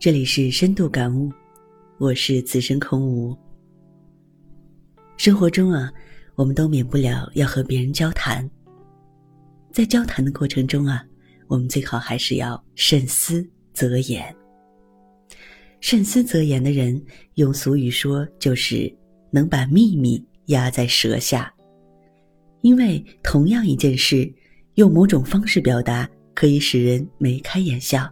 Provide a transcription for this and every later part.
这里是深度感悟，我是此生空无。生活中啊，我们都免不了要和别人交谈。在交谈的过程中啊，我们最好还是要慎思择言。慎思择言的人，用俗语说就是能把秘密压在舌下。因为同样一件事，用某种方式表达，可以使人眉开眼笑。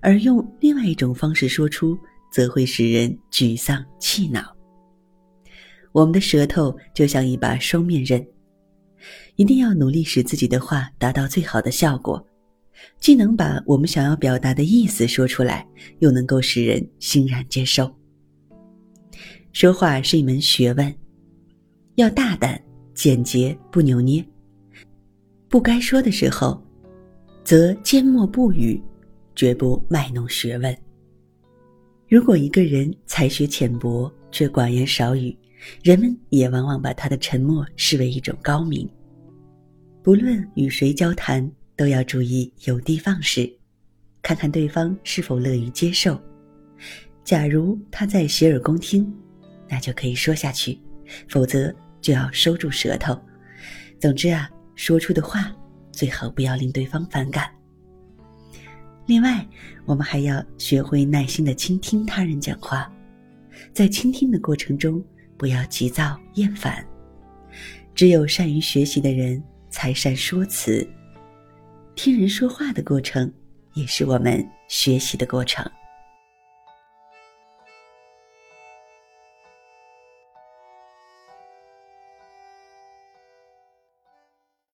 而用另外一种方式说出，则会使人沮丧气恼。我们的舌头就像一把双面刃，一定要努力使自己的话达到最好的效果，既能把我们想要表达的意思说出来，又能够使人欣然接受。说话是一门学问，要大胆、简洁，不扭捏。不该说的时候，则缄默不语。绝不卖弄学问。如果一个人才学浅薄却寡言少语，人们也往往把他的沉默视为一种高明。不论与谁交谈，都要注意有的放矢，看看对方是否乐于接受。假如他在洗耳恭听，那就可以说下去；否则就要收住舌头。总之啊，说出的话最好不要令对方反感。另外，我们还要学会耐心的倾听他人讲话，在倾听的过程中，不要急躁厌烦。只有善于学习的人，才善说辞。听人说话的过程，也是我们学习的过程。